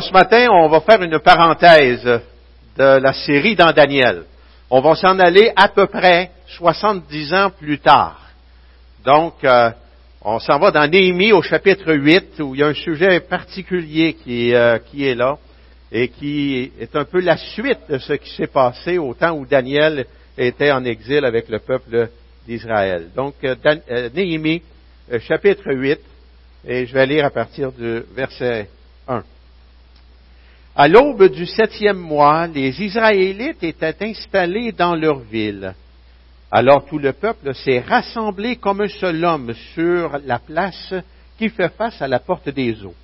Ce matin, on va faire une parenthèse de la série dans Daniel. On va s'en aller à peu près 70 ans plus tard. Donc, euh, on s'en va dans Néhémie au chapitre 8, où il y a un sujet particulier qui, euh, qui est là et qui est un peu la suite de ce qui s'est passé au temps où Daniel était en exil avec le peuple d'Israël. Donc, euh, Néhémie, chapitre 8, et je vais lire à partir du verset 1. À l'aube du septième mois, les Israélites étaient installés dans leur ville. Alors tout le peuple s'est rassemblé comme un seul homme sur la place qui fait face à la porte des eaux.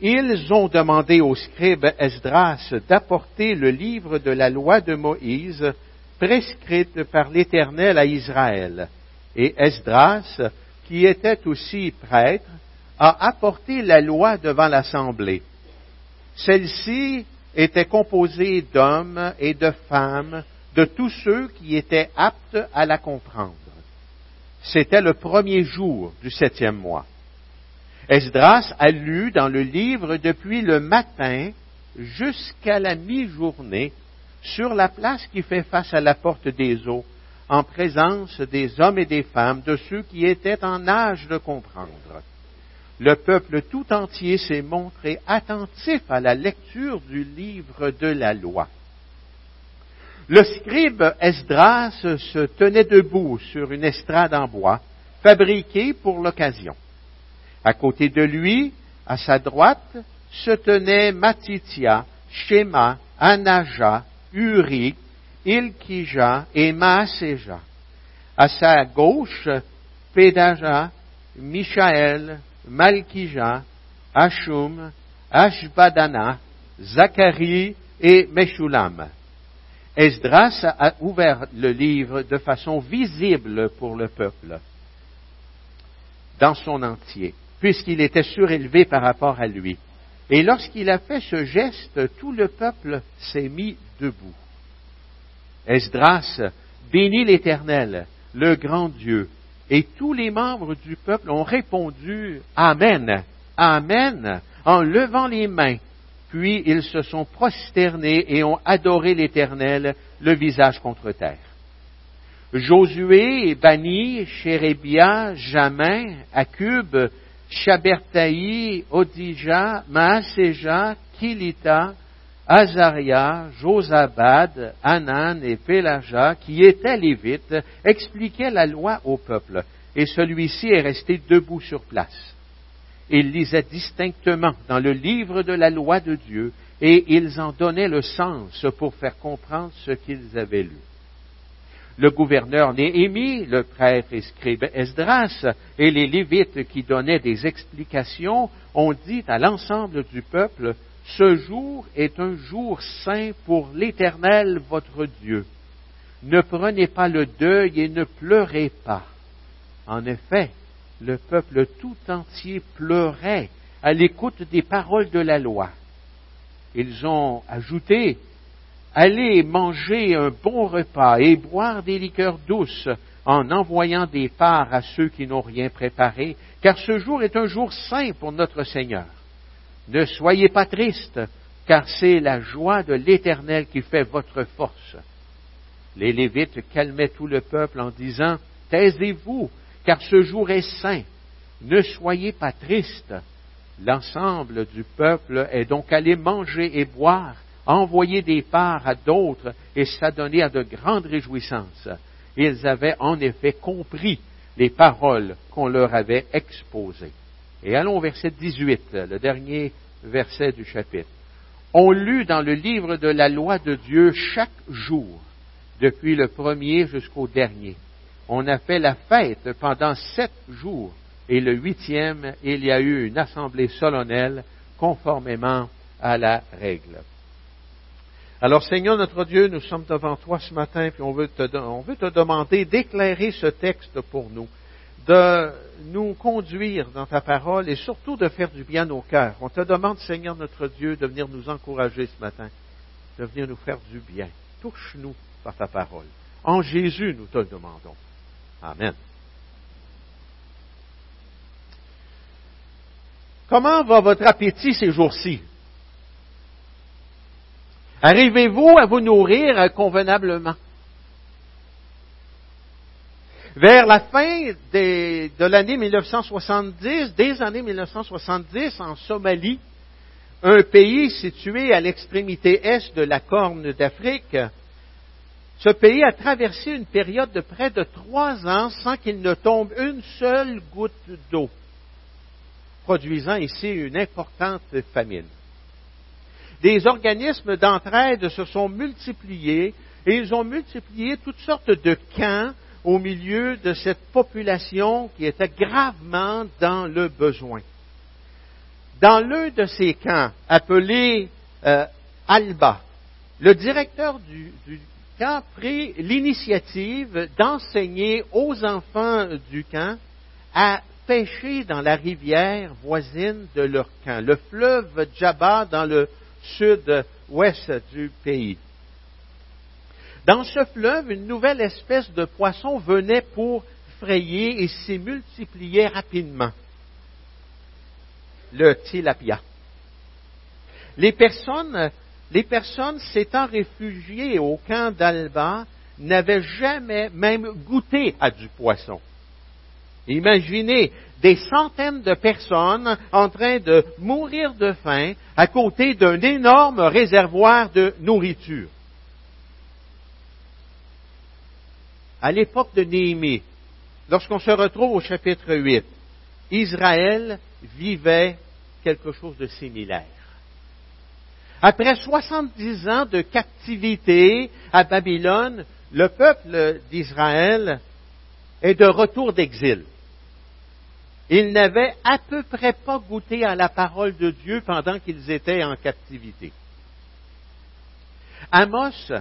Ils ont demandé au scribe Esdras d'apporter le livre de la loi de Moïse prescrite par l'Éternel à Israël. Et Esdras, qui était aussi prêtre, a apporté la loi devant l'Assemblée. Celle-ci était composée d'hommes et de femmes, de tous ceux qui étaient aptes à la comprendre. C'était le premier jour du septième mois. Esdras a lu dans le livre depuis le matin jusqu'à la mi-journée sur la place qui fait face à la porte des eaux, en présence des hommes et des femmes, de ceux qui étaient en âge de comprendre le peuple tout entier s'est montré attentif à la lecture du livre de la loi. Le scribe Esdras se tenait debout sur une estrade en bois, fabriquée pour l'occasion. À côté de lui, à sa droite, se tenaient Matitia, Shema, Anaja, Uri, Ilkija et Maaseja. À sa gauche, Pédaja, Michaël, Malkija, Ashum, Ashbadana, Zacharie et Meshulam. Esdras a ouvert le livre de façon visible pour le peuple, dans son entier, puisqu'il était surélevé par rapport à lui. Et lorsqu'il a fait ce geste, tout le peuple s'est mis debout. Esdras bénit l'Éternel, le grand Dieu, et tous les membres du peuple ont répondu Amen, Amen, en levant les mains. Puis ils se sont prosternés et ont adoré l'Éternel, le visage contre terre. Josué, Bani, Chérébia, Jamin, Akub, Shabertaï, Odija, Maaseja, Kilita, Azaria, Josabad, Anan et Pélaja, qui étaient lévites, expliquaient la loi au peuple, et celui-ci est resté debout sur place. Il lisait distinctement dans le livre de la loi de Dieu, et ils en donnaient le sens pour faire comprendre ce qu'ils avaient lu. Le gouverneur Néhémie, le prêtre et scribe Esdras et les Lévites qui donnaient des explications ont dit à l'ensemble du peuple ce jour est un jour saint pour l'Éternel votre Dieu. Ne prenez pas le deuil et ne pleurez pas. En effet, le peuple tout entier pleurait à l'écoute des paroles de la loi. Ils ont ajouté, Allez manger un bon repas et boire des liqueurs douces en envoyant des parts à ceux qui n'ont rien préparé, car ce jour est un jour saint pour notre Seigneur. Ne soyez pas tristes, car c'est la joie de l'Éternel qui fait votre force. Les Lévites calmaient tout le peuple en disant, Taisez-vous, car ce jour est saint. Ne soyez pas tristes. L'ensemble du peuple est donc allé manger et boire, envoyer des parts à d'autres et s'adonner à de grandes réjouissances. Ils avaient en effet compris les paroles qu'on leur avait exposées. Et allons au verset 18, le dernier verset du chapitre. On lut dans le livre de la loi de Dieu chaque jour, depuis le premier jusqu'au dernier. On a fait la fête pendant sept jours, et le huitième, il y a eu une assemblée solennelle conformément à la règle. Alors Seigneur notre Dieu, nous sommes devant toi ce matin, puis on veut te, on veut te demander d'éclairer ce texte pour nous de nous conduire dans ta parole et surtout de faire du bien nos cœurs. On te demande, Seigneur notre Dieu, de venir nous encourager ce matin, de venir nous faire du bien. Touche-nous par ta parole. En Jésus, nous te demandons. Amen. Comment va votre appétit ces jours-ci? Arrivez-vous à vous nourrir convenablement? Vers la fin de l'année 1970, des années 1970, en Somalie, un pays situé à l'extrémité est de la Corne d'Afrique, ce pays a traversé une période de près de trois ans sans qu'il ne tombe une seule goutte d'eau, produisant ici une importante famine. Des organismes d'entraide se sont multipliés et ils ont multiplié toutes sortes de camps au milieu de cette population qui était gravement dans le besoin. Dans l'un de ces camps, appelé euh, Alba, le directeur du, du camp prit l'initiative d'enseigner aux enfants du camp à pêcher dans la rivière voisine de leur camp, le fleuve Djaba dans le sud-ouest du pays. Dans ce fleuve, une nouvelle espèce de poisson venait pour frayer et s'y multipliait rapidement. Le tilapia. Les personnes, les personnes s'étant réfugiées au camp d'Alba n'avaient jamais même goûté à du poisson. Imaginez des centaines de personnes en train de mourir de faim à côté d'un énorme réservoir de nourriture. À l'époque de Néhémie, lorsqu'on se retrouve au chapitre 8, Israël vivait quelque chose de similaire. Après 70 ans de captivité à Babylone, le peuple d'Israël est de retour d'exil. Ils n'avaient à peu près pas goûté à la parole de Dieu pendant qu'ils étaient en captivité. Amos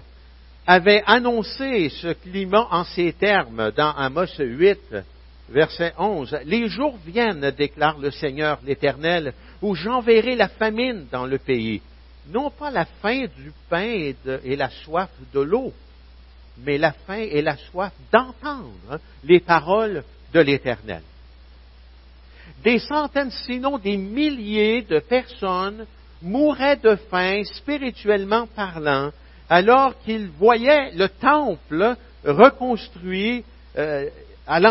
avait annoncé ce climat en ces termes dans Amos 8, verset 11. Les jours viennent, déclare le Seigneur l'Éternel, où j'enverrai la famine dans le pays. Non pas la faim du pain et, la soif de l'eau, mais la faim et la soif d'entendre les paroles de l'Éternel. Des centaines, sinon des milliers de personnes mouraient de faim, spirituellement parlant, alors qu'il voyait le temple reconstruit euh, à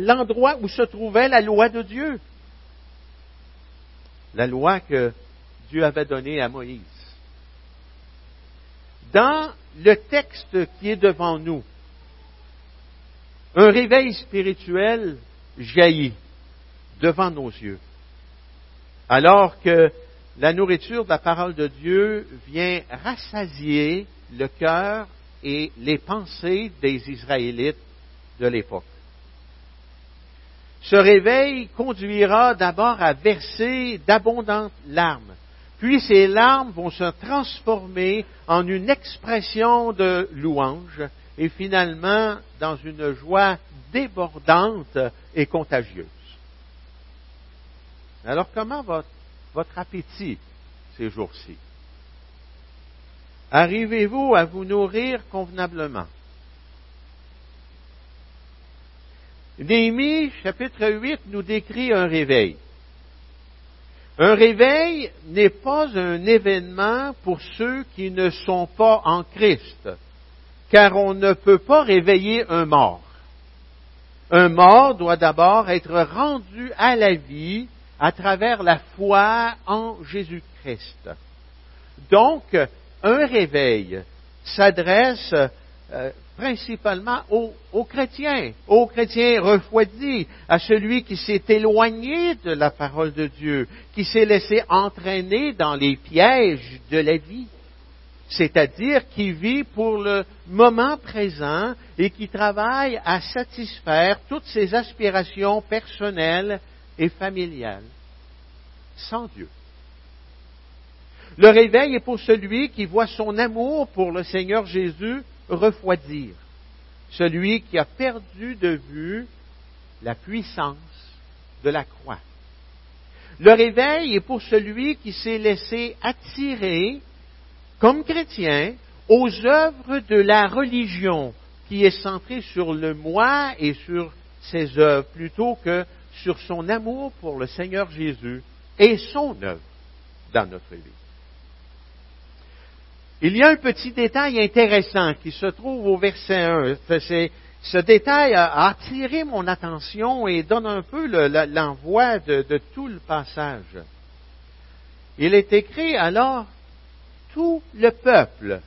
l'endroit où se trouvait la loi de Dieu. La loi que Dieu avait donnée à Moïse. Dans le texte qui est devant nous, un réveil spirituel jaillit devant nos yeux. Alors que la nourriture de la parole de Dieu vient rassasier le cœur et les pensées des Israélites de l'époque. Ce réveil conduira d'abord à verser d'abondantes larmes, puis ces larmes vont se transformer en une expression de louange et finalement dans une joie débordante et contagieuse. Alors comment va votre appétit ces jours-ci? Arrivez-vous à vous nourrir convenablement? Néhémie, chapitre 8, nous décrit un réveil. Un réveil n'est pas un événement pour ceux qui ne sont pas en Christ, car on ne peut pas réveiller un mort. Un mort doit d'abord être rendu à la vie à travers la foi en Jésus-Christ. Donc, un réveil s'adresse euh, principalement aux, chrétiens, aux chrétiens refroidis, à celui qui s'est éloigné de la parole de Dieu, qui s'est laissé entraîner dans les pièges de la vie, c'est-à-dire qui vit pour le moment présent et qui travaille à satisfaire toutes ses aspirations personnelles et familiales, sans Dieu. Le réveil est pour celui qui voit son amour pour le Seigneur Jésus refroidir, celui qui a perdu de vue la puissance de la croix. Le réveil est pour celui qui s'est laissé attirer, comme chrétien, aux œuvres de la religion, qui est centrée sur le moi et sur ses œuvres, plutôt que sur son amour pour le Seigneur Jésus et son œuvre dans notre vie. Il y a un petit détail intéressant qui se trouve au verset 1. ce détail a attiré mon attention et donne un peu l'envoi de, de tout le passage. Il est écrit alors, tout le peuple,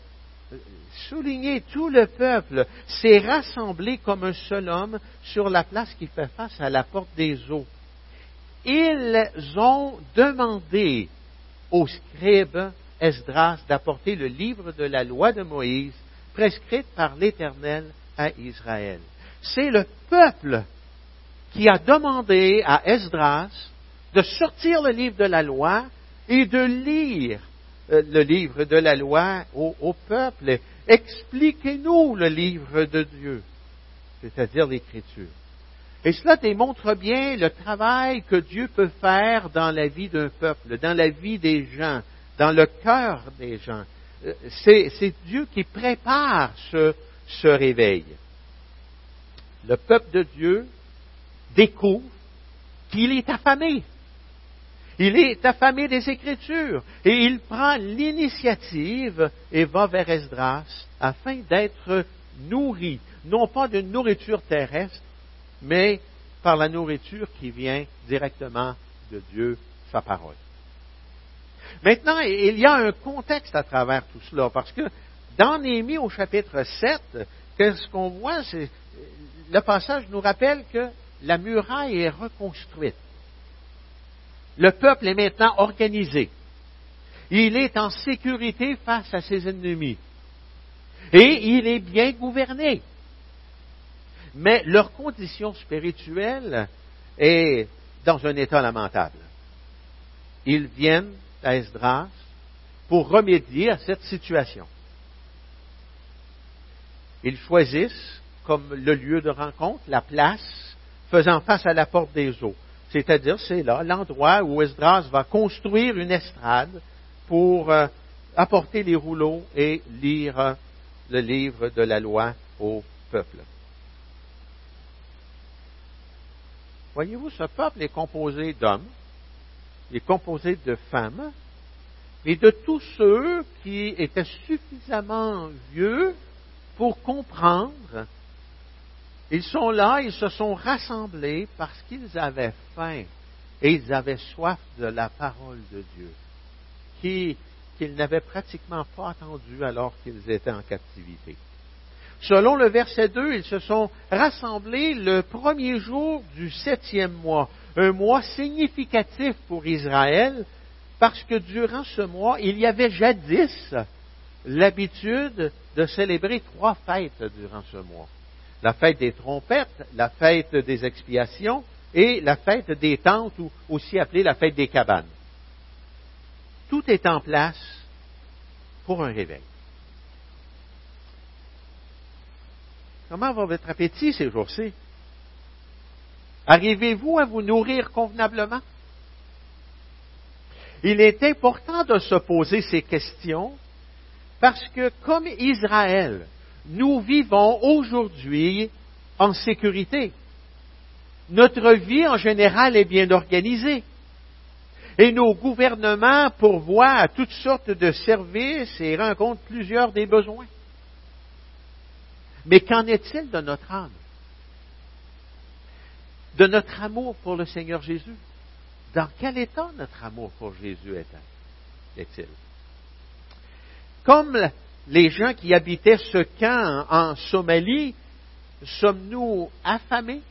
souligné, tout le peuple s'est rassemblé comme un seul homme sur la place qui fait face à la porte des eaux. Ils ont demandé aux scribes Esdras d'apporter le livre de la loi de Moïse, prescrite par l'Éternel à Israël. C'est le peuple qui a demandé à Esdras de sortir le livre de la loi et de lire euh, le livre de la loi au, peuple. Expliquez-nous le livre de Dieu, c'est-à-dire l'Écriture. Et cela démontre bien le travail que Dieu peut faire dans la vie d'un peuple, dans la vie des gens, dans le cœur des gens. Euh, c'est Dieu qui prépare ce, ce réveil. Le peuple de Dieu découvre qu'il est affamé. Il est affamé des Écritures et il prend l'initiative et va vers Esdras afin d'être nourri, non pas d'une nourriture terrestre, mais par la nourriture qui vient directement de Dieu, sa parole. Maintenant, il y a un contexte à travers tout cela, parce que dans Néhémie au chapitre 7, qu'est-ce qu'on voit, c'est le passage nous rappelle que la muraille est reconstruite. Le peuple est maintenant organisé. Il est en sécurité face à ses ennemis. Et il est bien gouverné. Mais leur condition spirituelle est dans un état lamentable. Ils viennent à Esdras pour remédier à cette situation? Ils choisissent comme le lieu de rencontre la place faisant face à la porte des eaux. C'est-à-dire, c'est là l'endroit où Esdras va construire une estrade pour euh, apporter les rouleaux et lire euh, le livre de la loi au peuple. Voyez-vous, ce peuple est composé d'hommes, il est composé de femmes, et de tous ceux qui étaient suffisamment vieux pour comprendre ils sont là, ils se sont rassemblés parce qu'ils avaient faim et ils avaient soif de la parole de Dieu, qu'ils n'avaient pratiquement pas entendu alors qu'ils étaient en captivité. Selon le verset 2, ils se sont rassemblés le premier jour du septième mois, un mois significatif pour Israël, parce que durant ce mois, il y avait jadis l'habitude de célébrer trois fêtes durant ce mois la fête des trompettes, la fête des expiations et la fête des tentes, ou aussi appelée la fête des cabanes. Tout est en place pour un réveil. Comment va votre appétit ces jours-ci? Arrivez-vous à vous nourrir convenablement? Il est important de se poser ces questions parce que comme Israël, nous vivons aujourd'hui en sécurité. Notre vie en général est bien organisée. Et nos gouvernements pourvoient à toutes sortes de services et rencontrent plusieurs des besoins. Mais qu'en est-il de notre âme? De notre amour pour le Seigneur Jésus? Dans quel état notre amour pour Jésus est-il? Comme les gens qui habitaient ce camp en Somalie, sommes-nous affamés,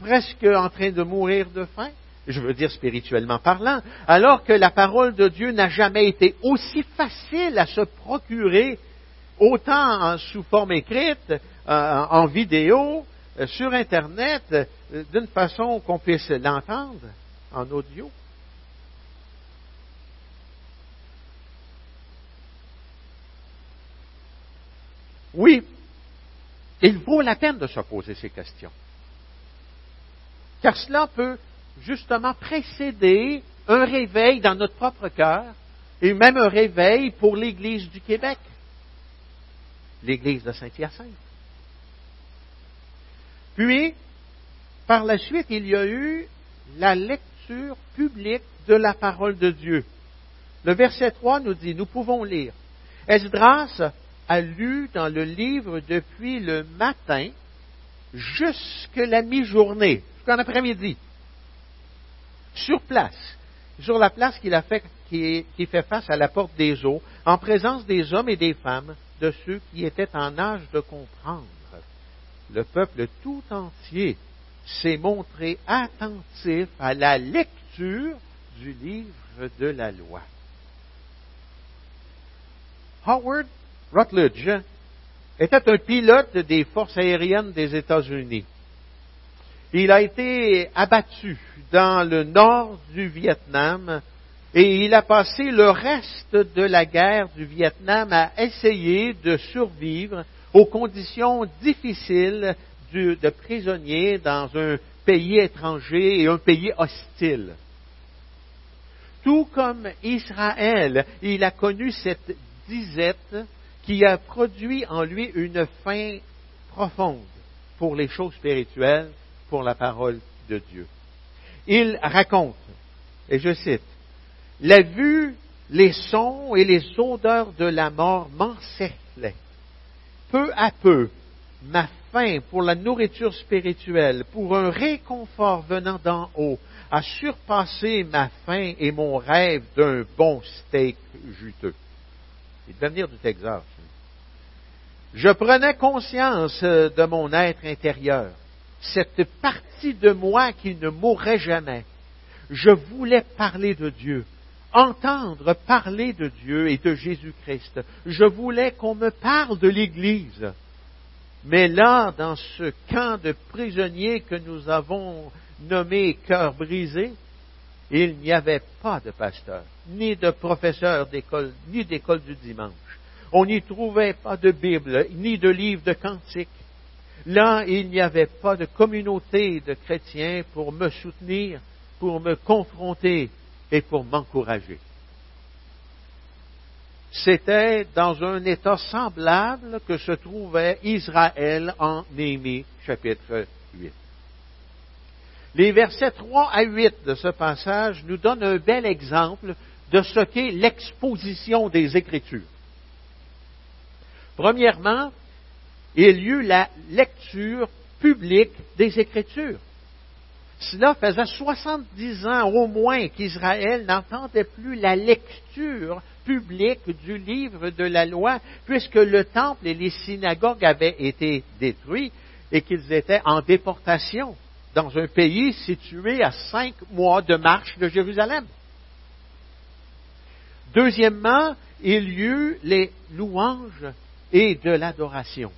presque en train de mourir de faim? Je veux dire spirituellement parlant, alors que la parole de Dieu n'a jamais été aussi facile à se procurer, autant sous forme écrite, euh, en vidéo, sur Internet, euh, d'une façon qu'on puisse l'entendre en audio. Oui, il vaut la peine de se poser ces questions. Car cela peut justement précéder un réveil dans notre propre cœur et même un réveil pour l'Église du Québec, l'Église de Saint-Hyacinthe. Puis, par la suite, il y a eu la lecture publique de la parole de Dieu. Le verset 3 nous dit, nous pouvons lire, Esdras a lu dans le livre depuis le matin jusqu'à la mi-journée, jusqu'en après-midi, sur place, sur la place qui fait face à la porte des eaux, en présence des hommes et des femmes, de ceux qui étaient en âge de comprendre. Le peuple tout entier s'est montré attentif à la lecture du livre de la loi. Howard Rutledge était un pilote des forces aériennes des États-Unis. Il a été abattu dans le nord du Vietnam et il a passé le reste de la guerre du Vietnam à essayer de survivre aux conditions difficiles de prisonnier dans un pays étranger et un pays hostile. Tout comme Israël, il a connu cette disette qui a produit en lui une faim profonde pour les choses spirituelles, pour la parole de Dieu. Il raconte, et je cite, La vue, les sons et les odeurs de la mort m'encerclaient. Peu à peu, ma faim pour la nourriture spirituelle, pour un réconfort venant d'en haut, a surpassé ma faim et mon rêve d'un bon steak juteux. Il devait venir du Texas. Je prenais conscience euh, de mon être intérieur, cette partie de moi qui ne mourrait jamais. Je voulais parler de Dieu, entendre parler de Dieu et de Jésus-Christ. Je voulais qu'on me parle de l'Église. Mais là, dans ce camp de prisonniers que nous avons nommé cœur brisé, il n'y avait pas de pasteur, ni de professeur d'école, ni d'école du dimanche. On n'y trouvait pas de Bible, ni de livre de cantiques. Là, il n'y avait pas de communauté de chrétiens pour me soutenir, pour me confronter et pour m'encourager. C'était dans un état semblable que se trouvait Israël en Néhémie, chapitre 8. Les versets 3 à 8 de ce passage nous donnent un bel exemple de ce qu'est l'exposition des Écritures. Premièrement, il y eut la lecture publique des Écritures. Cela faisait 70 ans au moins qu'Israël n'entendait plus la lecture publique du livre de la loi, puisque le temple et les synagogues avaient été détruits et qu'ils étaient en déportation dans un pays situé à cinq mois de marche de Jérusalem. Deuxièmement, il y eut les louanges et de l'adoration.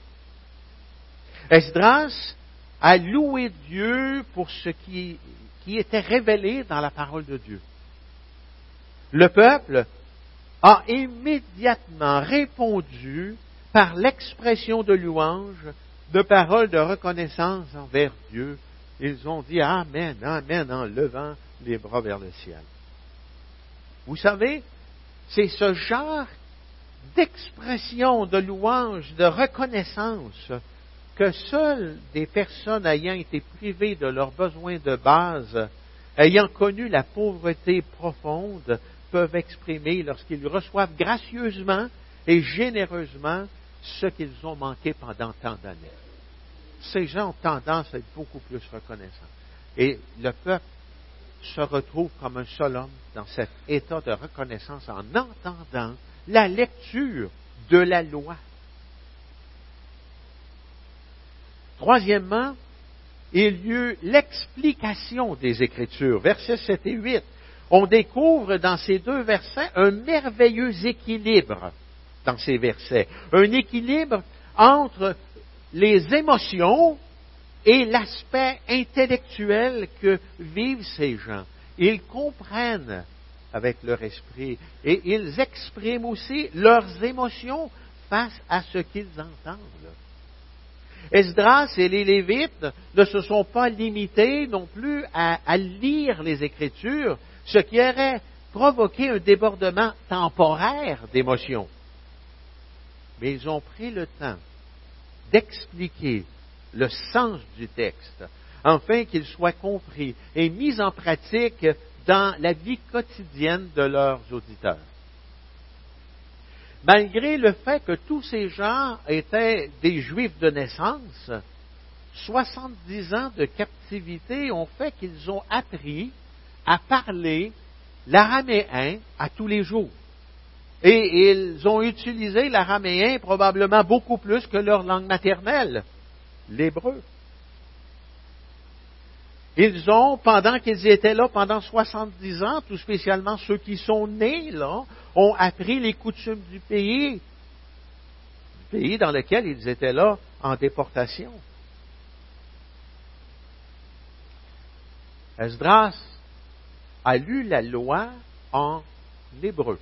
Esdras a loué Dieu pour ce qui, qui était révélé dans la parole de Dieu. Le peuple a immédiatement répondu par l'expression de louange, de paroles de reconnaissance envers Dieu ils ont dit Amen, Amen en levant les bras vers le ciel. Vous savez, c'est ce genre d'expression, de louange, de reconnaissance que seules des personnes ayant été privées de leurs besoins de base, ayant connu la pauvreté profonde, peuvent exprimer lorsqu'ils reçoivent gracieusement et généreusement ce qu'ils ont manqué pendant tant d'années ces gens ont tendance à être beaucoup plus reconnaissants. Et le peuple se retrouve comme un seul homme dans cet état de reconnaissance en entendant la lecture de la loi. Troisièmement, il y eut l'explication des Écritures. Versets 7 et 8. On découvre dans ces deux versets un merveilleux équilibre dans ces versets. Un équilibre entre les émotions et l'aspect intellectuel que vivent ces gens. Ils comprennent avec leur esprit et ils expriment aussi leurs émotions face à ce qu'ils entendent. Esdras et les Lévites ne se sont pas limités non plus à, lire les Écritures, ce qui aurait provoqué un débordement temporaire d'émotions. Mais ils ont pris le temps d'expliquer le sens du texte, afin qu'il soit compris et mis en pratique dans la vie quotidienne de leurs auditeurs. Malgré le fait que tous ces gens étaient des juifs de naissance, 70 ans de captivité ont fait qu'ils ont appris à parler l'araméen à tous les jours. Et ils ont utilisé l'araméen probablement beaucoup plus que leur langue maternelle, l'hébreu. Ils ont, pendant qu'ils étaient là, pendant 70 ans, tout spécialement ceux qui sont nés là, ont appris les coutumes du pays, du pays dans lequel ils étaient là en déportation. Esdras a lu la loi en hébreu.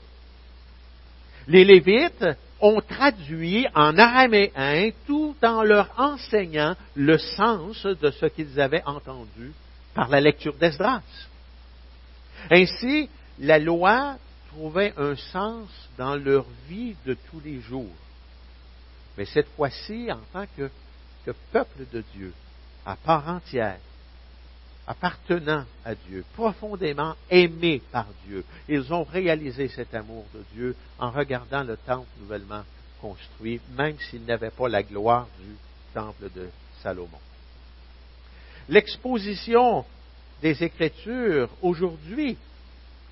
Les Lévites ont traduit en araméen tout en leur enseignant le sens de ce qu'ils avaient entendu par la lecture d'Esdras. Ainsi, la loi trouvait un sens dans leur vie de tous les jours. Mais cette fois-ci, en tant que, peuple de Dieu, à part entière, appartenant à Dieu, profondément aimé par Dieu, ils ont réalisé cet amour de Dieu en regardant le temple nouvellement construit, même s'ils n'avaient pas la gloire du temple de Salomon. L'exposition des Écritures aujourd'hui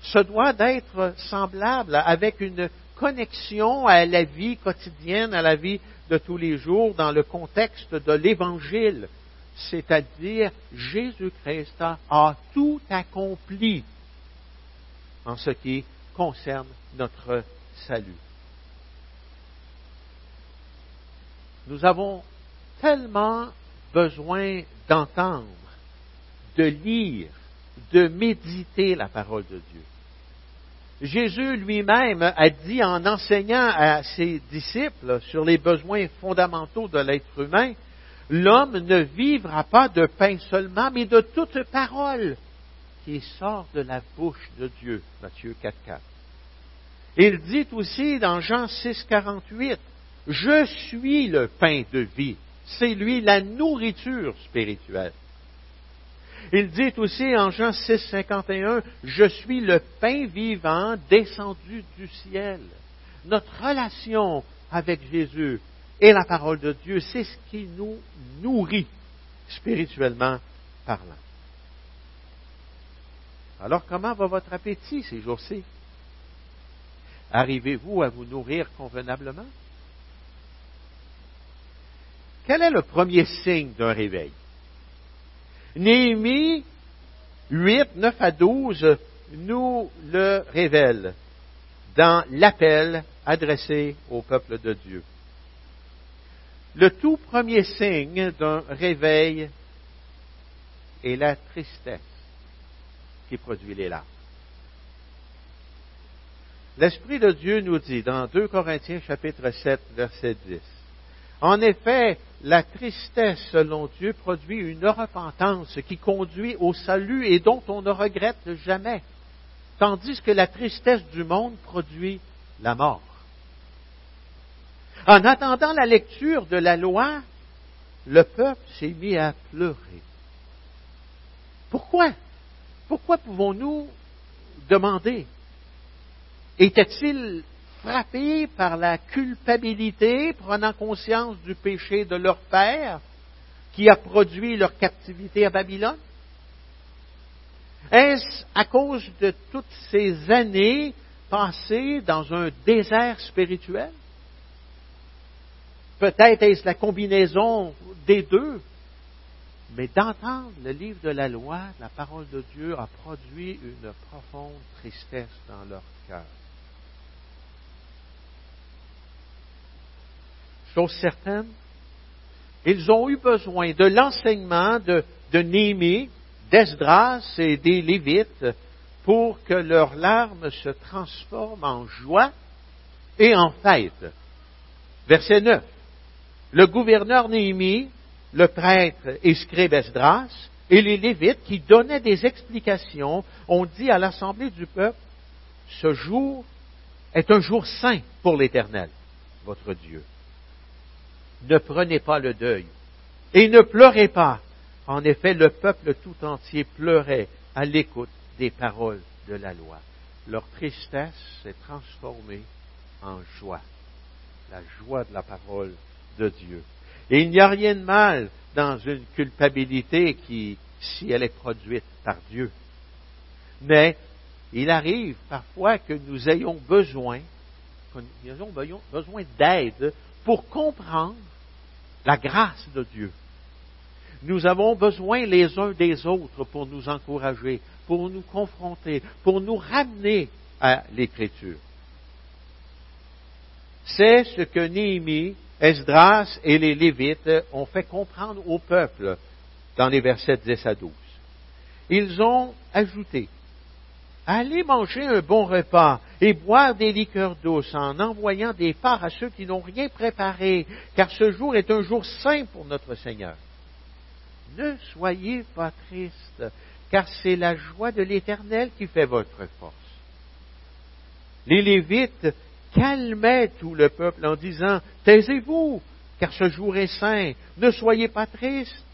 se doit d'être semblable avec une connexion à la vie quotidienne, à la vie de tous les jours dans le contexte de l'Évangile, c'est-à-dire Jésus-Christ a tout accompli en ce qui concerne notre salut. Nous avons tellement besoin d'entendre, de lire, de méditer la parole de Dieu. Jésus lui-même a dit en enseignant à ses disciples sur les besoins fondamentaux de l'être humain, l'homme ne vivra pas de pain seulement, mais de toute parole qui sort de la bouche de Dieu. Matthieu 4.4. Il dit aussi dans Jean 6, 48, Je suis le pain de vie. C'est lui la nourriture spirituelle. Il dit aussi en Jean 6, 51, Je suis le pain vivant descendu du ciel. Notre relation avec Jésus et la parole de Dieu, c'est ce qui nous nourrit spirituellement parlant. Alors comment va votre appétit ces jours-ci? Arrivez-vous à vous nourrir convenablement? Quel est le premier signe d'un réveil? Néhémie 8, 9 à 12 nous le révèle dans l'appel adressé au peuple de Dieu. Le tout premier signe d'un réveil est la tristesse qui produit les larmes. L'Esprit de Dieu nous dit dans 2 Corinthiens chapitre 7 verset 10, En effet, la tristesse selon Dieu produit une repentance qui conduit au salut et dont on ne regrette jamais, tandis que la tristesse du monde produit la mort. En attendant la lecture de la loi, le peuple s'est mis à pleurer. Pourquoi? Pourquoi pouvons-nous demander? Était-il frappé par la culpabilité, prenant conscience du péché de leur père qui a produit leur captivité à Babylone? Est-ce à cause de toutes ces années passées dans un désert spirituel? Peut-être est-ce la combinaison des deux. Mais d'entendre le livre de la loi, la parole de Dieu a produit une profonde tristesse dans leur cœur. Chose certaine, ils ont eu besoin de l'enseignement de, de Néhémie, d'Esdras et des Lévites pour que leurs larmes se transforment en joie et en fête. Verset 9 le gouverneur Néhémie, le prêtre et scribe Esdras, et les Lévites qui donnaient des explications, ont dit à l'assemblée du peuple, ce jour est un jour saint pour l'Éternel, votre Dieu. Ne prenez pas le deuil et ne pleurez pas. En effet, le peuple tout entier pleurait à l'écoute des paroles de la loi. Leur tristesse s'est transformée en joie la joie de la parole de Dieu. Et il n'y a rien de mal dans une culpabilité qui, si elle est produite par Dieu. Mais il arrive parfois que nous ayons besoin, que nous ayons besoin d'aide pour comprendre la grâce de Dieu. Nous avons besoin les uns des autres pour nous encourager, pour nous confronter, pour nous ramener à l'Écriture. C'est ce que Néhémie, Esdras et les Lévites ont fait comprendre au peuple dans les versets 10 à 12. Ils ont ajouté, Allez manger un bon repas et boire des liqueurs douces en envoyant des parts à ceux qui n'ont rien préparé, car ce jour est un jour saint pour notre Seigneur. Ne soyez pas tristes, car c'est la joie de l'Éternel qui fait votre force. Les Lévites calmaient tout le peuple en disant, Taisez-vous, car ce jour est saint, ne soyez pas tristes.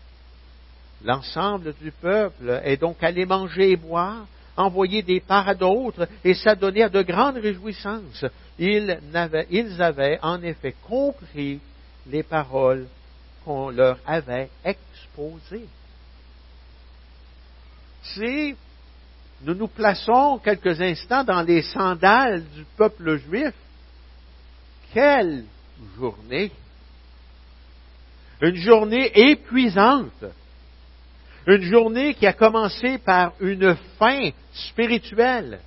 L'ensemble du peuple est donc allé manger et boire, envoyer des parts à d'autres et s'adonner à de grandes réjouissances. Ils avaient, ils avaient en effet compris les paroles qu'on leur avait exposées. Si nous nous plaçons quelques instants dans les sandales du peuple juif, quelle journée! Une journée épuisante une journée qui a commencé par une fin spirituelle,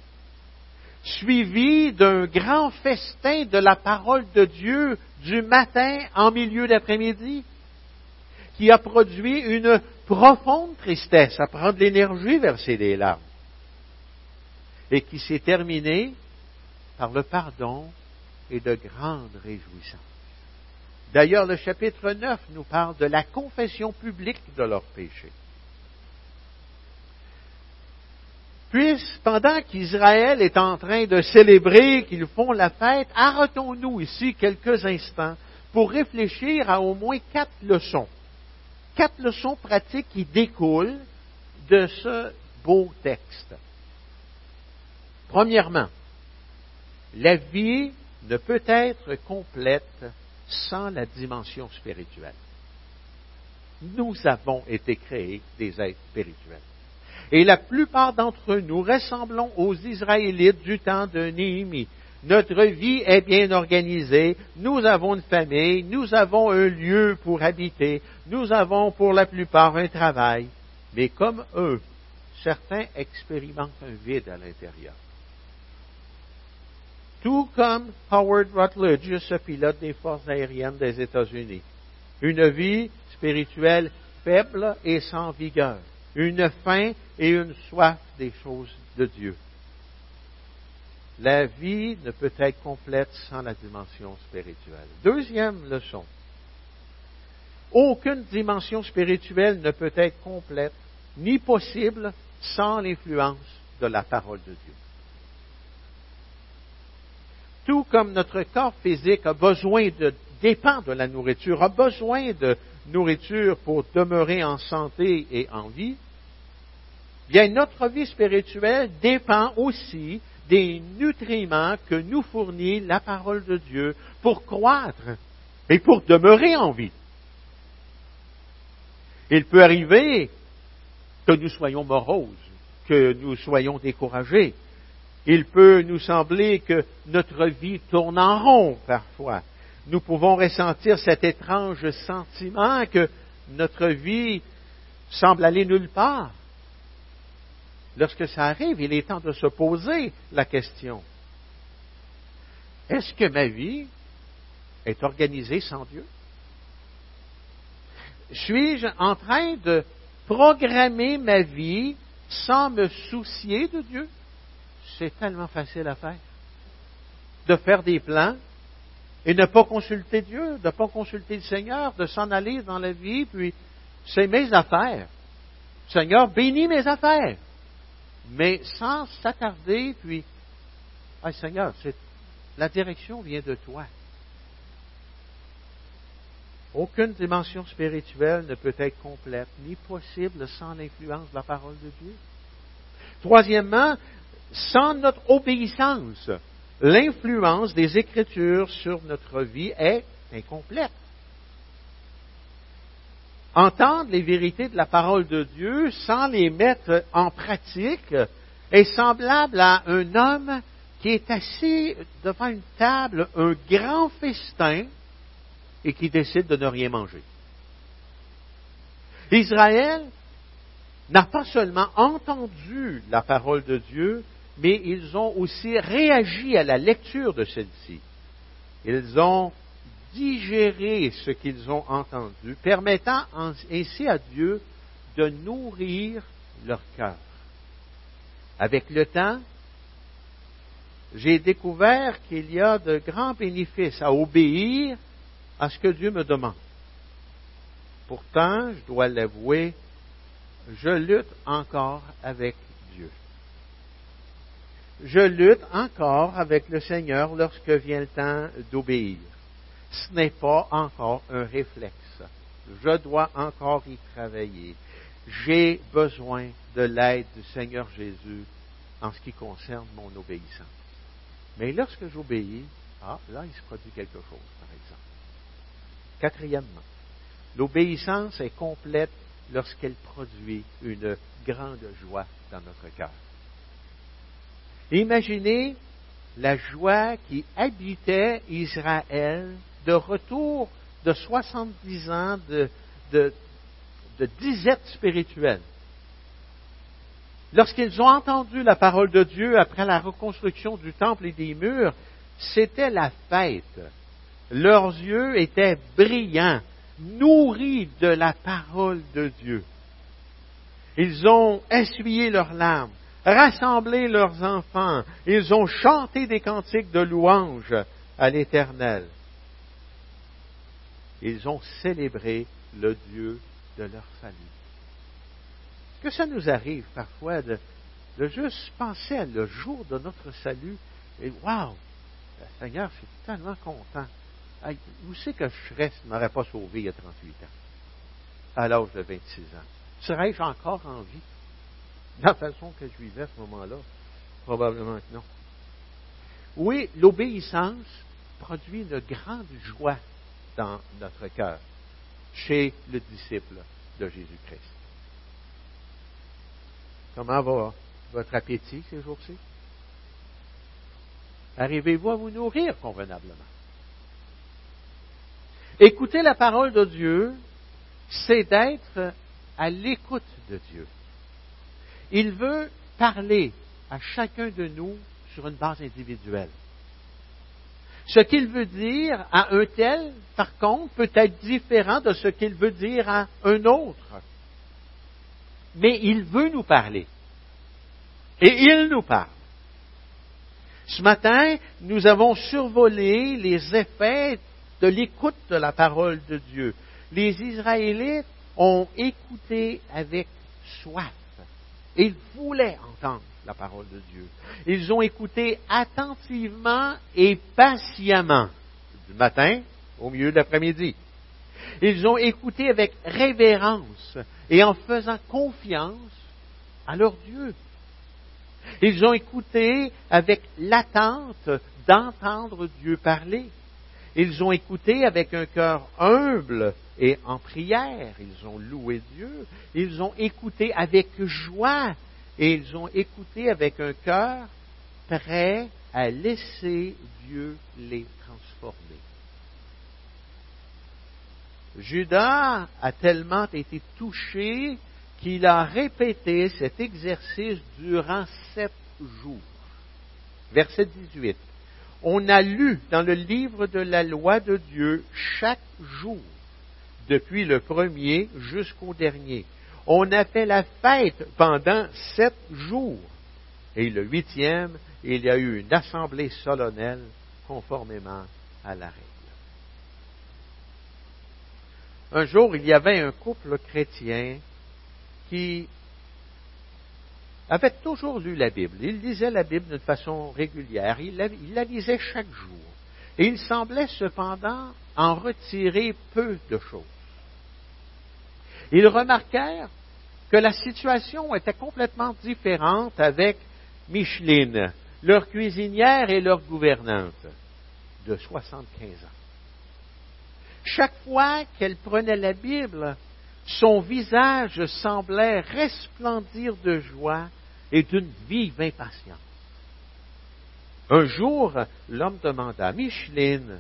suivie d'un grand festin de la parole de Dieu du matin en milieu d'après-midi, qui a produit une profonde tristesse à prendre l'énergie verser des larmes, et qui s'est terminée par le pardon et de grandes réjouissances. D'ailleurs, le chapitre 9 nous parle de la confession publique de leurs péchés. Puis, pendant qu'Israël est en train de célébrer, qu'ils font la fête, arrêtons-nous ici quelques instants pour réfléchir à au moins quatre leçons. Quatre leçons pratiques qui découlent de ce beau texte. Premièrement, la vie ne peut être complète sans la dimension spirituelle. Nous avons été créés des êtres spirituels. Et la plupart d'entre nous ressemblons aux Israélites du temps de Néhémie. Notre vie est bien organisée, nous avons une famille, nous avons un lieu pour habiter, nous avons pour la plupart un travail. Mais comme eux, certains expérimentent un vide à l'intérieur. Tout comme Howard Rutledge, ce pilote des forces aériennes des États-Unis. Une vie spirituelle faible et sans vigueur une faim et une soif des choses de Dieu. La vie ne peut être complète sans la dimension spirituelle. Deuxième leçon. Aucune dimension spirituelle ne peut être complète ni possible sans l'influence de la parole de Dieu. Tout comme notre corps physique a besoin de dépend de la nourriture, a besoin de nourriture pour demeurer en santé et en vie, bien notre vie spirituelle dépend aussi des nutriments que nous fournit la parole de Dieu pour croître et pour demeurer en vie. Il peut arriver que nous soyons moroses, que nous soyons découragés. Il peut nous sembler que notre vie tourne en rond parfois nous pouvons ressentir cet étrange sentiment que notre vie semble aller nulle part. Lorsque ça arrive, il est temps de se poser la question. Est-ce que ma vie est organisée sans Dieu? Suis-je en train de programmer ma vie sans me soucier de Dieu? C'est tellement facile à faire. De faire des plans, et ne pas consulter Dieu, de ne pas consulter le Seigneur, de s'en aller dans la vie, puis c'est mes affaires. Seigneur, bénis mes affaires. Mais sans s'attarder, puis, ah, Seigneur, la direction vient de toi. Aucune dimension spirituelle ne peut être complète, ni possible sans l'influence de la parole de Dieu. Troisièmement, sans notre obéissance, l'influence des Écritures sur notre vie est incomplète. Entendre les vérités de la parole de Dieu sans les mettre en pratique est semblable à un homme qui est assis devant une table, un grand festin, et qui décide de ne rien manger. Israël n'a pas seulement entendu la parole de Dieu, mais ils ont aussi réagi à la lecture de celle-ci. Ils ont digéré ce qu'ils ont entendu, permettant ainsi à Dieu de nourrir leur cœur. Avec le temps, j'ai découvert qu'il y a de grands bénéfices à obéir à ce que Dieu me demande. Pourtant, je dois l'avouer, je lutte encore avec. Je lutte encore avec le Seigneur lorsque vient le temps d'obéir. Ce n'est pas encore un réflexe. Je dois encore y travailler. J'ai besoin de l'aide du Seigneur Jésus en ce qui concerne mon obéissance. Mais lorsque j'obéis, ah, là, il se produit quelque chose, par exemple. Quatrièmement, l'obéissance est complète lorsqu'elle produit une grande joie dans notre cœur. Imaginez la joie qui habitait Israël de retour de 70 ans de, disette spirituelle. Lorsqu'ils ont entendu la parole de Dieu après la reconstruction du temple et des murs, c'était la fête. Leurs yeux étaient brillants, nourris de la parole de Dieu. Ils ont essuyé leurs larmes, rassemblé leurs enfants, ils ont chanté des cantiques de louange à l'Éternel. Ils ont célébré le Dieu de leur salut que ça nous arrive parfois de, juste penser à le jour de notre salut et waouh, Seigneur, je tellement content. où c'est que je serais si ne m'aurait pas sauvé il y a 38 ans, à l'âge de 26 ans? Serais-je encore en vie? De la façon que je vivais à ce moment-là? Probablement que non. Oui, l'obéissance produit une grande joie dans notre cœur chez le disciple de Jésus-Christ. Comment va votre appétit ces jours-ci? Arrivez-vous à vous nourrir convenablement? Écouter la parole de Dieu, c'est d'être à l'écoute de Dieu. Il veut parler à chacun de nous sur une base individuelle. Ce qu'il veut dire à un tel, par contre, peut être différent de ce qu'il veut dire à un autre mais il veut nous parler. Et il nous parle. Ce matin, nous avons survolé les effets de l'écoute de la parole de Dieu. Les Israélites ont écouté avec soif. Ils voulaient entendre la parole de Dieu. Ils ont écouté attentivement et patiemment, du matin au milieu de l'après-midi. Ils ont écouté avec révérence et en faisant confiance à leur Dieu. Ils ont écouté avec l'attente d'entendre Dieu parler. Ils ont écouté avec un cœur humble et en prière. Ils ont loué Dieu. Ils ont écouté avec joie et ils ont écouté avec un cœur prêt à laisser Dieu les transformer. Judas a tellement été touché qu'il a répété cet exercice durant sept jours. Verset 18. On a lu dans le livre de la loi de Dieu chaque jour, depuis le premier jusqu'au dernier. On a fait la fête pendant sept jours. Et le huitième, il y a eu une assemblée solennelle conformément à la règle. Un jour, il y avait un couple chrétien qui avait toujours lu la Bible. Il lisait la Bible d'une façon régulière. Il la, il la, lisait chaque jour. Et il semblait cependant en retirer peu de choses. Ils remarquèrent que la situation était complètement différente avec Micheline, leur cuisinière et leur gouvernante de 75 ans. Chaque fois qu'elle prenait la Bible, son visage semblait resplendir de joie et d'une vive impatience. Un jour, l'homme demanda, Micheline,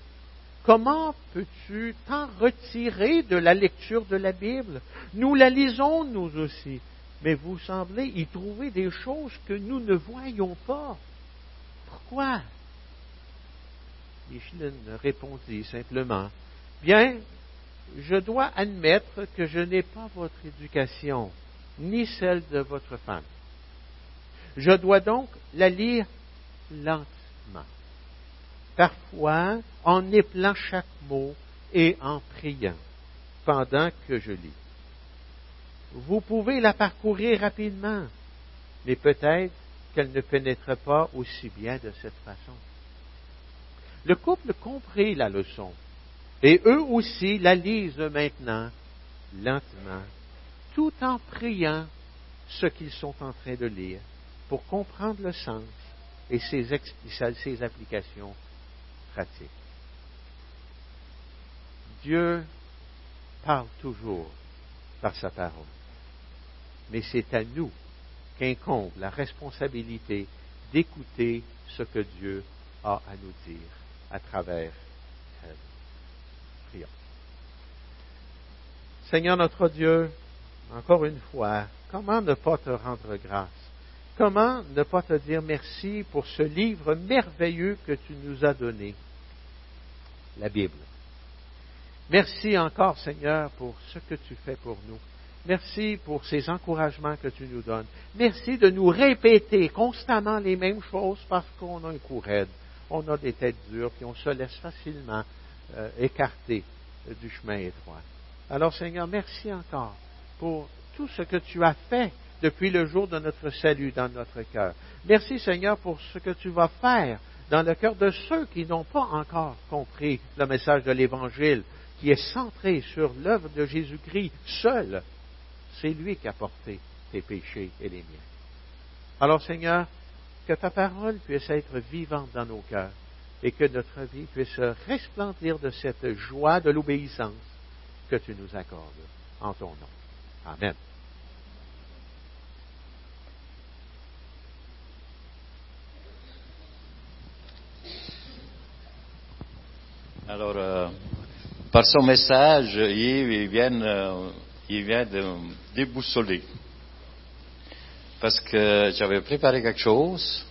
comment peux-tu t'en retirer de la lecture de la Bible? Nous la lisons, nous aussi, mais vous semblez y trouver des choses que nous ne voyons pas. Pourquoi? Micheline répondit simplement, Bien, je dois admettre que je n'ai pas votre éducation, ni celle de votre femme. Je dois donc la lire lentement, parfois en épelant chaque mot et en priant pendant que je lis. Vous pouvez la parcourir rapidement, mais peut-être qu'elle ne pénètre pas aussi bien de cette façon. Le couple comprit la leçon et eux aussi la lisent maintenant, lentement, tout en priant ce qu'ils sont en train de lire pour comprendre le sens et ses, ses applications pratiques. Dieu parle toujours par sa parole, mais c'est à nous qu'incombe la responsabilité d'écouter ce que Dieu a à nous dire à travers elle. Seigneur notre Dieu, encore une fois, comment ne pas te rendre grâce? Comment ne pas te dire merci pour ce livre merveilleux que tu nous as donné, la Bible? Merci encore, Seigneur, pour ce que tu fais pour nous. Merci pour ces encouragements que tu nous donnes. Merci de nous répéter constamment les mêmes choses parce qu'on a un coup raide, on a des têtes dures, puis on se laisse facilement euh, écarter du chemin étroit. Alors Seigneur, merci encore pour tout ce que tu as fait depuis le jour de notre salut dans notre cœur. Merci Seigneur pour ce que tu vas faire dans le cœur de ceux qui n'ont pas encore compris le message de l'Évangile, qui est centré sur l'œuvre de Jésus-Christ seul. C'est lui qui a porté tes péchés et les miens. Alors Seigneur, que ta parole puisse être vivante dans nos cœurs et que notre vie puisse resplendir de cette joie de l'obéissance que tu nous accordes en ton nom. Amen. Alors, euh, par son message, il vient, euh, il vient de déboussoler. Parce que j'avais préparé quelque chose,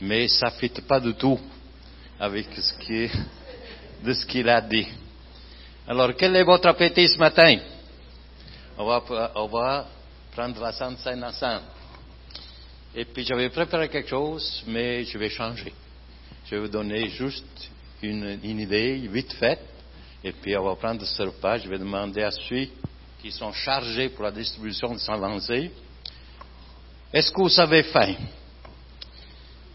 mais ça ne fit pas du tout avec ce qui, de ce qu'il a dit. Alors, quel est votre appétit ce matin? On va, on va prendre la Sainte Seine ensemble. Et puis, j'avais préparé quelque chose, mais je vais changer. Je vais vous donner juste une, idée, vite faite. Et puis, on va prendre ce repas. Je vais demander à ceux qui sont chargés pour la distribution de s'avancer. Est-ce que vous avez faim?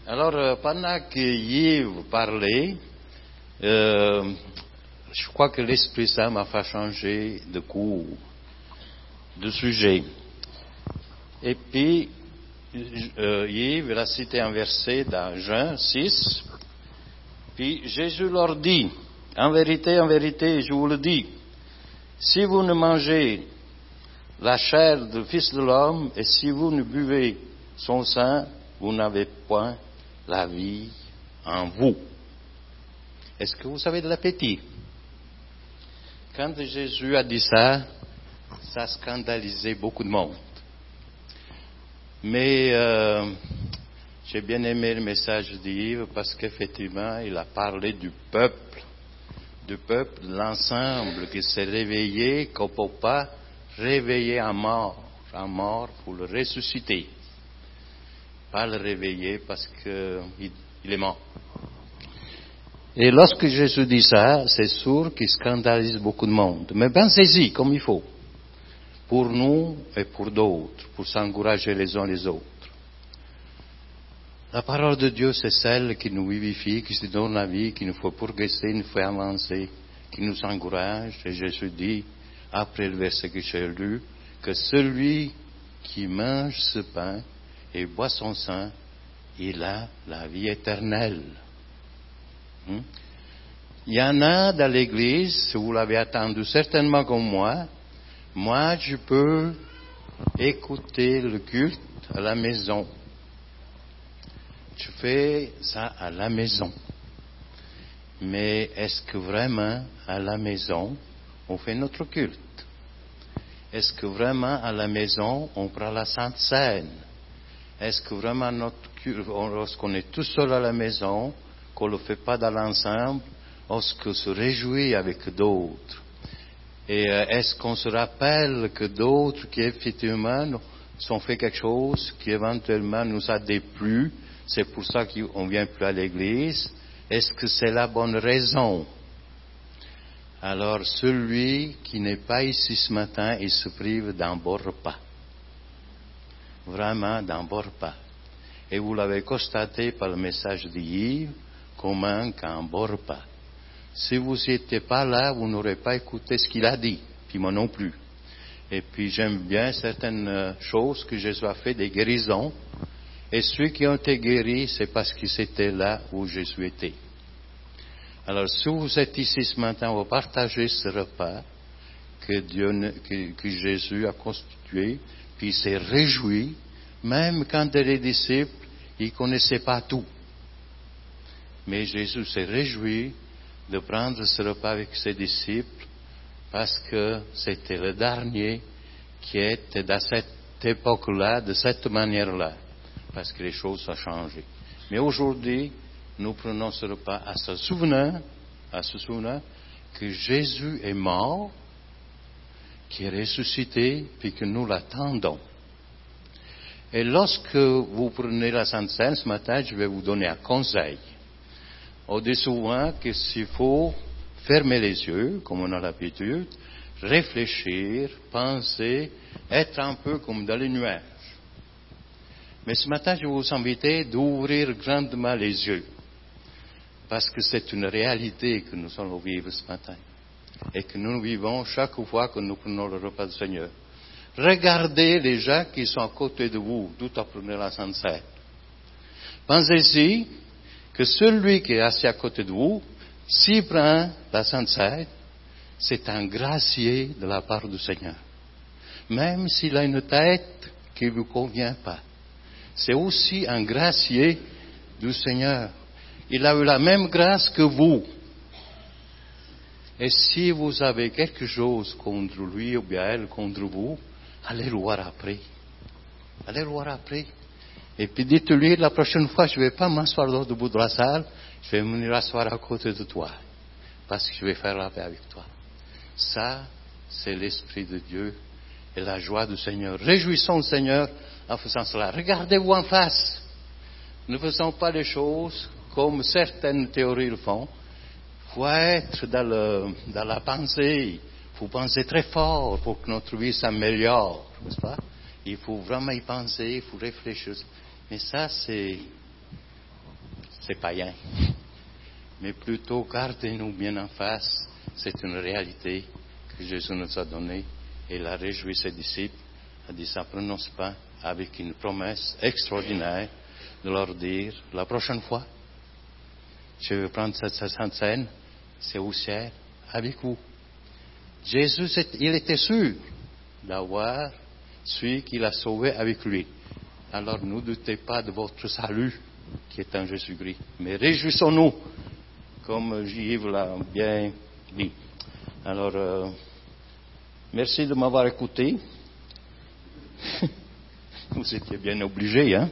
Alors, euh, pendant que Yves parlait, euh, je crois que l'Esprit Saint m'a fait changer de cours, de sujet. Et puis, euh, Yves a cité un verset dans Jean 6. Puis Jésus leur dit, en vérité, en vérité, je vous le dis, si vous ne mangez la chair du Fils de l'homme et si vous ne buvez son sang, vous n'avez point la vie en vous. Est-ce que vous avez de l'appétit? Quand Jésus a dit ça, ça a scandalisé beaucoup de monde. Mais euh, j'ai bien aimé le message d'Yves parce qu'effectivement, il a parlé du peuple, du peuple, de l'ensemble qui s'est réveillé, qu'on ne peut pas réveiller en mort, en mort pour le ressusciter pas le réveiller parce qu'il il est mort. Et lorsque Jésus dit ça, c'est sûr qu'il scandalise beaucoup de monde. Mais pensez-y comme il faut, pour nous et pour d'autres, pour s'encourager les uns les autres. La parole de Dieu, c'est celle qui nous vivifie, qui se donne la vie, qui nous fait progresser, nous fait avancer, qui nous encourage. Et Jésus dit, après le verset que j'ai lu, que celui qui mange ce pain et boit son sang, il a la vie éternelle. Hmm? Il y en a dans l'église, vous l'avez attendu certainement comme moi, moi je peux écouter le culte à la maison. Je fais ça à la maison. Mais est-ce que vraiment à la maison on fait notre culte? Est-ce que vraiment à la maison on prend la Sainte Seine? Est-ce que vraiment notre culte, lorsqu'on est tout seul à la maison, qu'on ne le fait pas dans l'ensemble, lorsqu'on se réjouit avec d'autres? Et euh, est-ce qu'on se rappelle que d'autres qui effectivement ont fait quelque chose qui éventuellement nous a déplu, c'est pour ça qu'on vient plus à l'église Est-ce que c'est la bonne raison? Alors celui qui n'est pas ici ce matin, il se prive d'un bon repas. Vraiment d'un bon repas. Et vous l'avez constaté par le message d'Yves, qu'on manque un bon repas. Si vous n'étiez pas là, vous n'aurez pas écouté ce qu'il a dit, puis moi non plus. Et puis j'aime bien certaines euh, choses que Jésus a fait, des guérisons. Et ceux qui ont été guéris, c'est parce qu'ils étaient là où Jésus était. Alors, si vous êtes ici ce matin, on va partager ce repas que, Dieu, que, Jésus a constitué, puis il s'est réjoui, même quand les disciples, ils ne connaissaient pas tout. Mais Jésus s'est réjoui de prendre ce repas avec ses disciples parce que c'était le dernier qui était dans cette époque-là, de cette manière-là, parce que les choses ont changé. Mais aujourd'hui, nous prenons ce repas à se souvenir, à se souvenir que Jésus est mort, qui est ressuscité, puis que nous l'attendons. Et lorsque vous prenez la Sainte Seine ce matin, je vais vous donner un conseil. On dit souvent que s'il faut fermer les yeux, comme on a l'habitude, réfléchir, penser, être un peu comme dans les nuages. Mais ce matin, je vais vous inviter d'ouvrir grandement les yeux parce que c'est une réalité que nous allons vivre ce matin et que nous vivons chaque fois que nous prenons le repas du Seigneur. Regardez les gens qui sont à côté de vous, tout à prenez la Sainte. Pensez-y que celui qui est assis à côté de vous, s'il prend la Sainte c'est un gracier de la part du Seigneur. Même s'il a une tête qui ne vous convient pas. C'est aussi un gracier du Seigneur il a eu la même grâce que vous. Et si vous avez quelque chose contre lui ou bien elle contre vous, allez le voir après. Allez le voir après. Et puis dites-lui, la prochaine fois, je ne vais pas m'asseoir au bout de la salle, je vais venir asseoir à côté de toi. Parce que je vais faire la paix avec toi. Ça, c'est l'Esprit de Dieu et la joie du Seigneur. Réjouissons le Seigneur en faisant cela. Regardez-vous en face. Ne faisons pas les choses comme certaines théories le font, il faut être dans, la pensée, il faut penser très fort pour que notre vie s'améliore, n'est-ce pas? Il faut vraiment y penser, il faut réfléchir. Mais ça, c'est, c'est païen. Mais plutôt, gardez-nous bien en face. C'est une réalité que Jésus nous a donnée. Et il a réjoui ses disciples, a dit ça prononce pas avec une promesse extraordinaire de leur dire la prochaine fois, je vais prendre cette scène, c'est au ciel avec vous. Jésus, il était sûr d'avoir celui qui l'a sauvé avec lui. Alors ne doutez pas de votre salut qui est en Jésus-Christ, mais réjouissons-nous, comme Yves l'a bien dit. Alors, euh, merci de m'avoir écouté. Vous étiez bien obligé, hein?